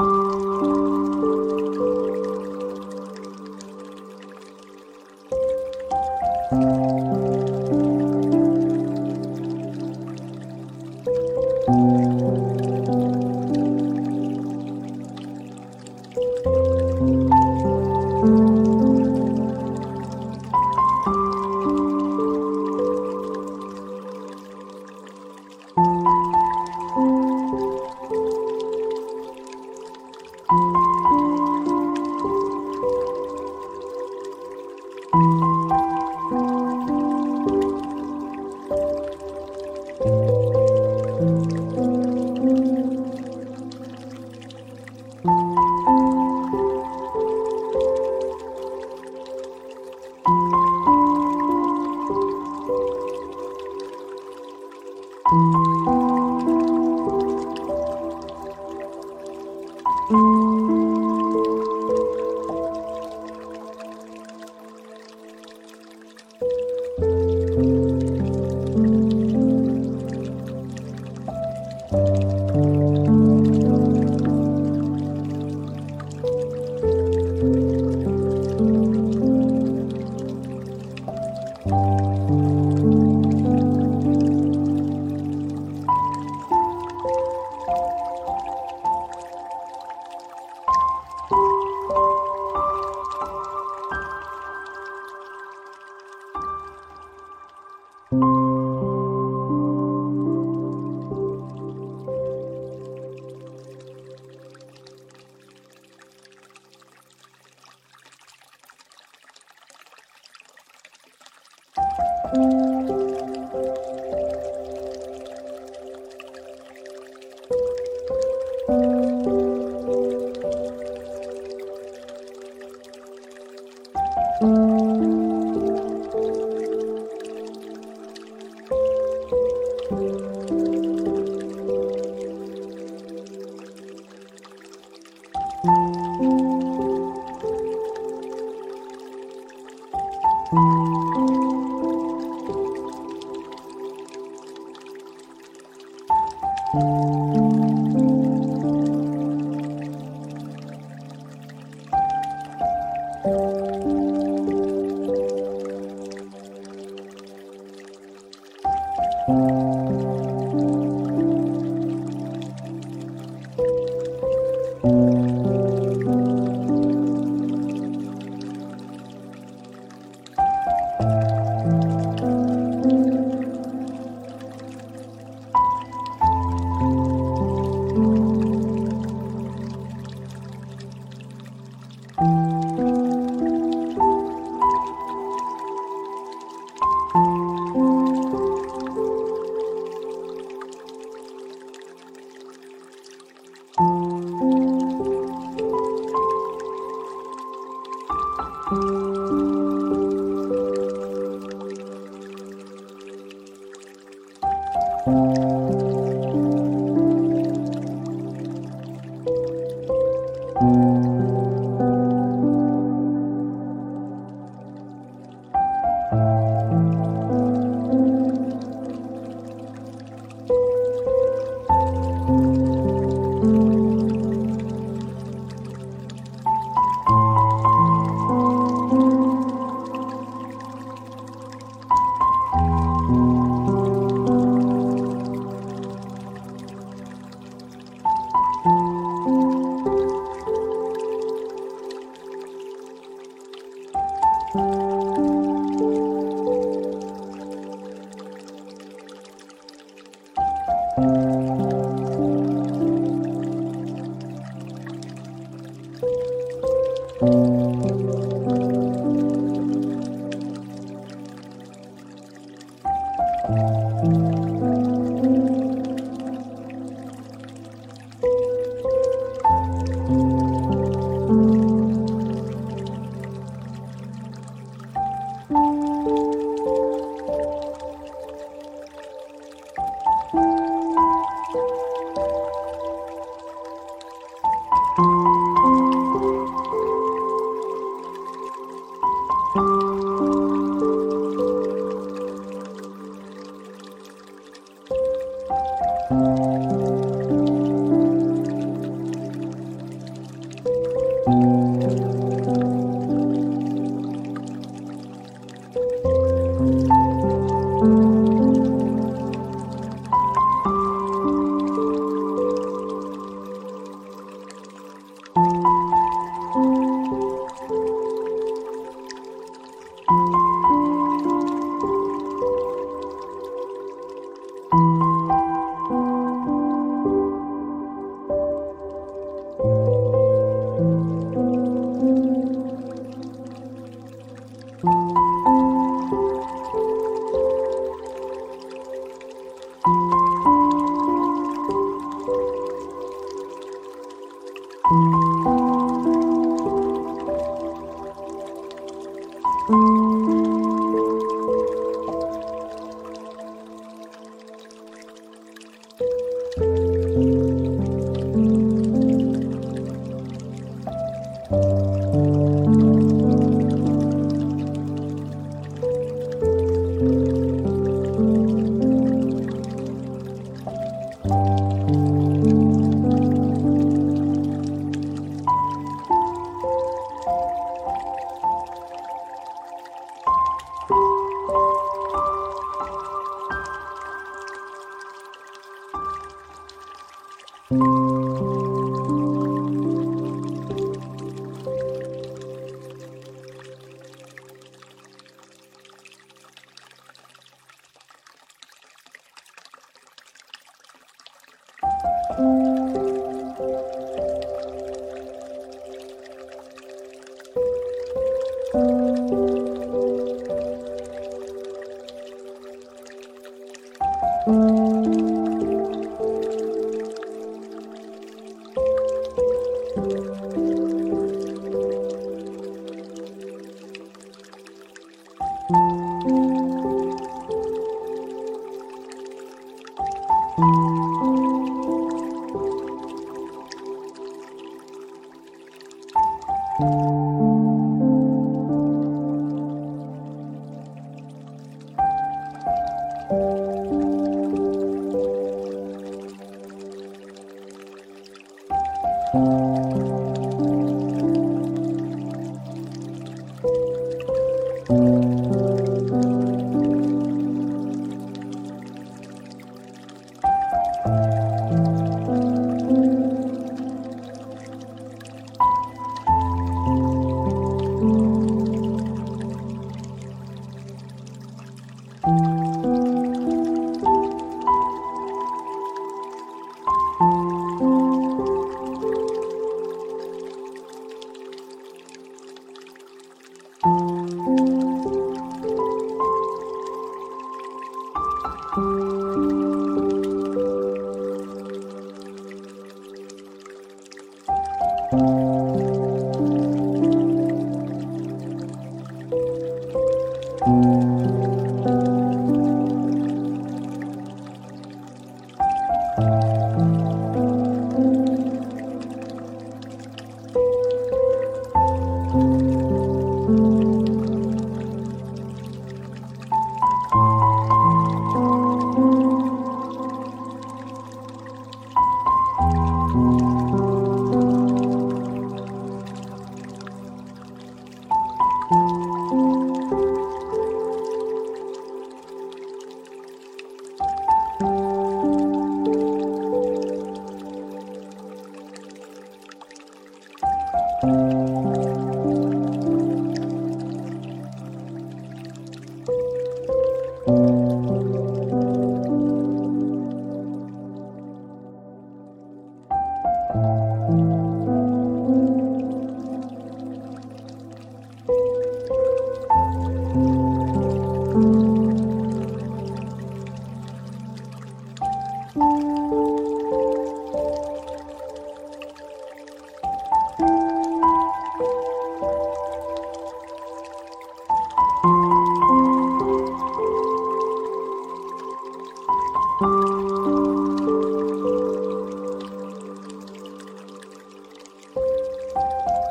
Música Música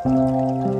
Música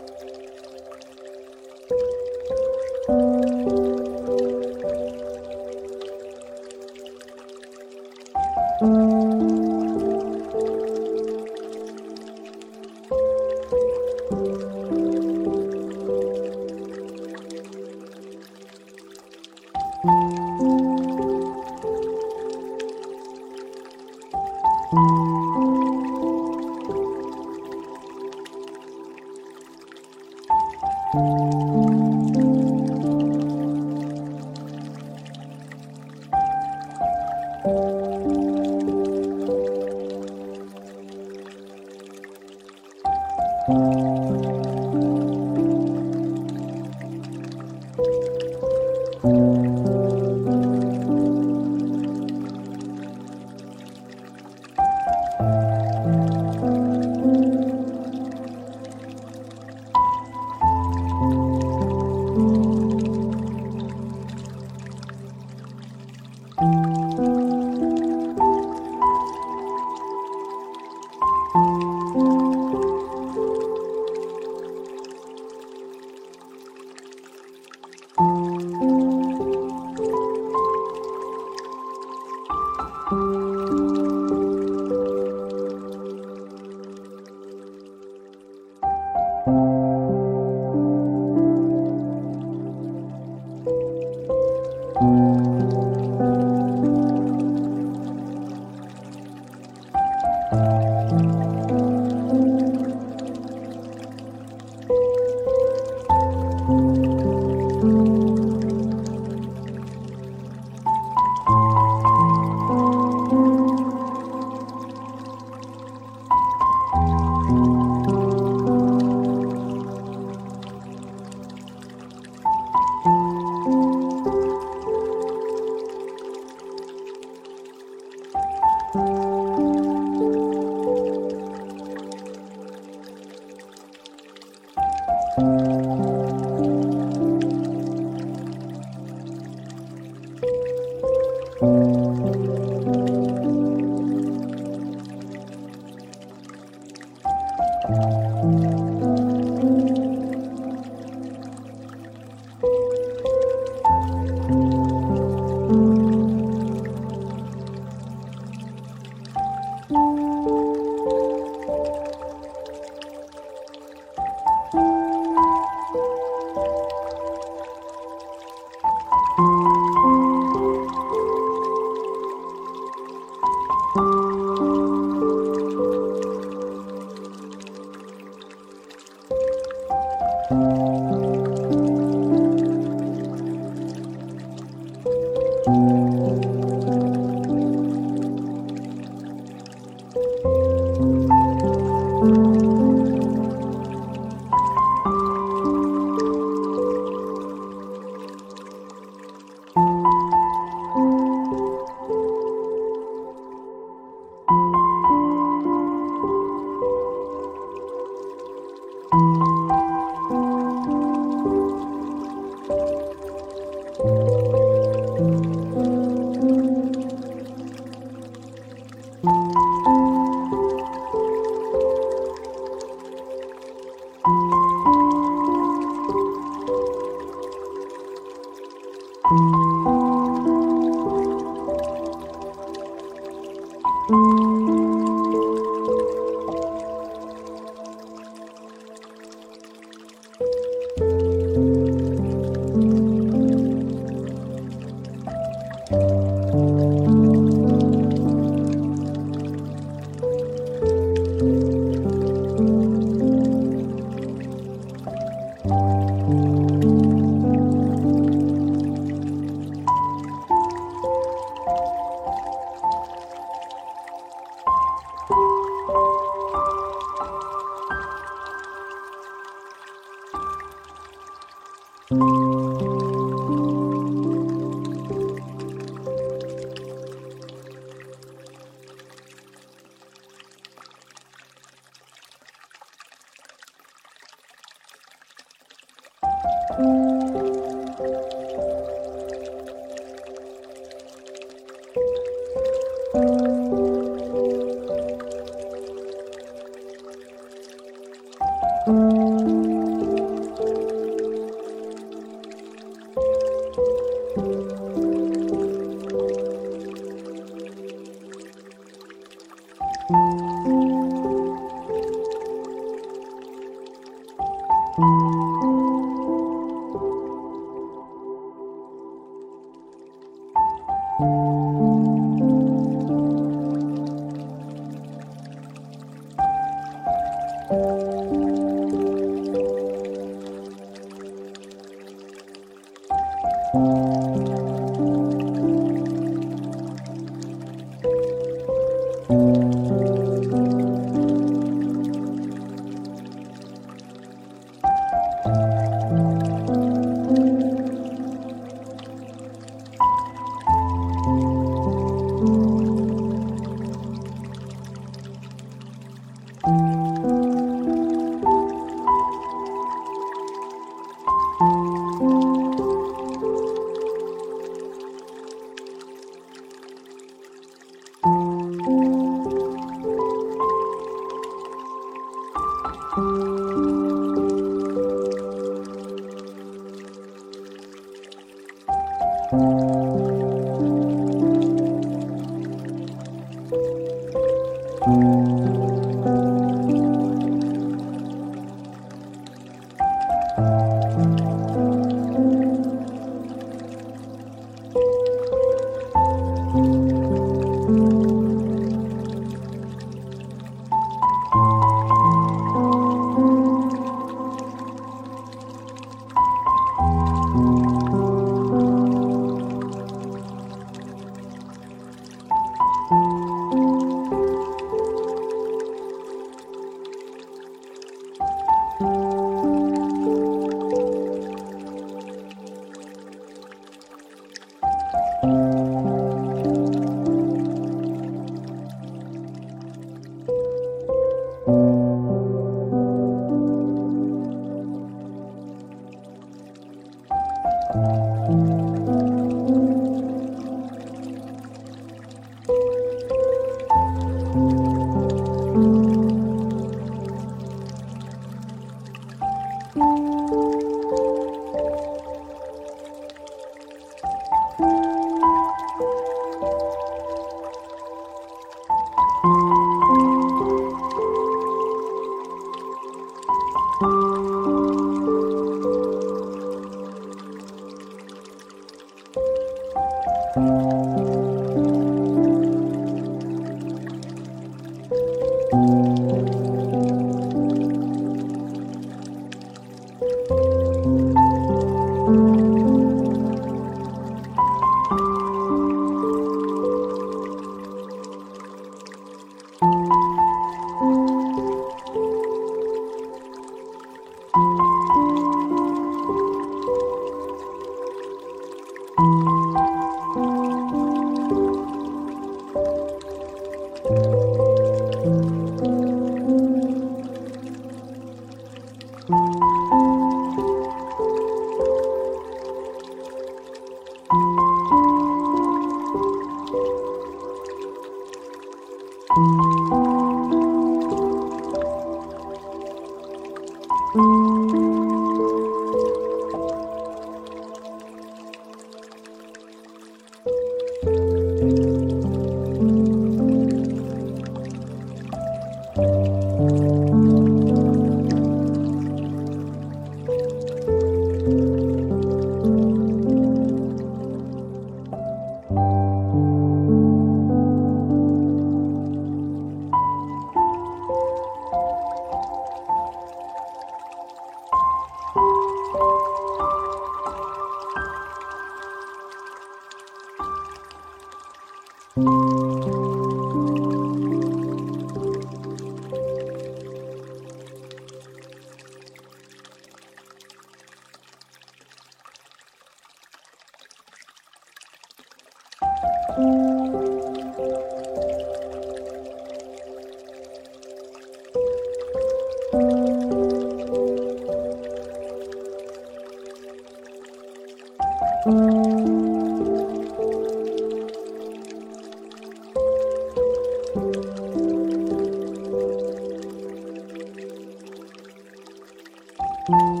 Thank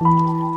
you.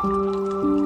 Thank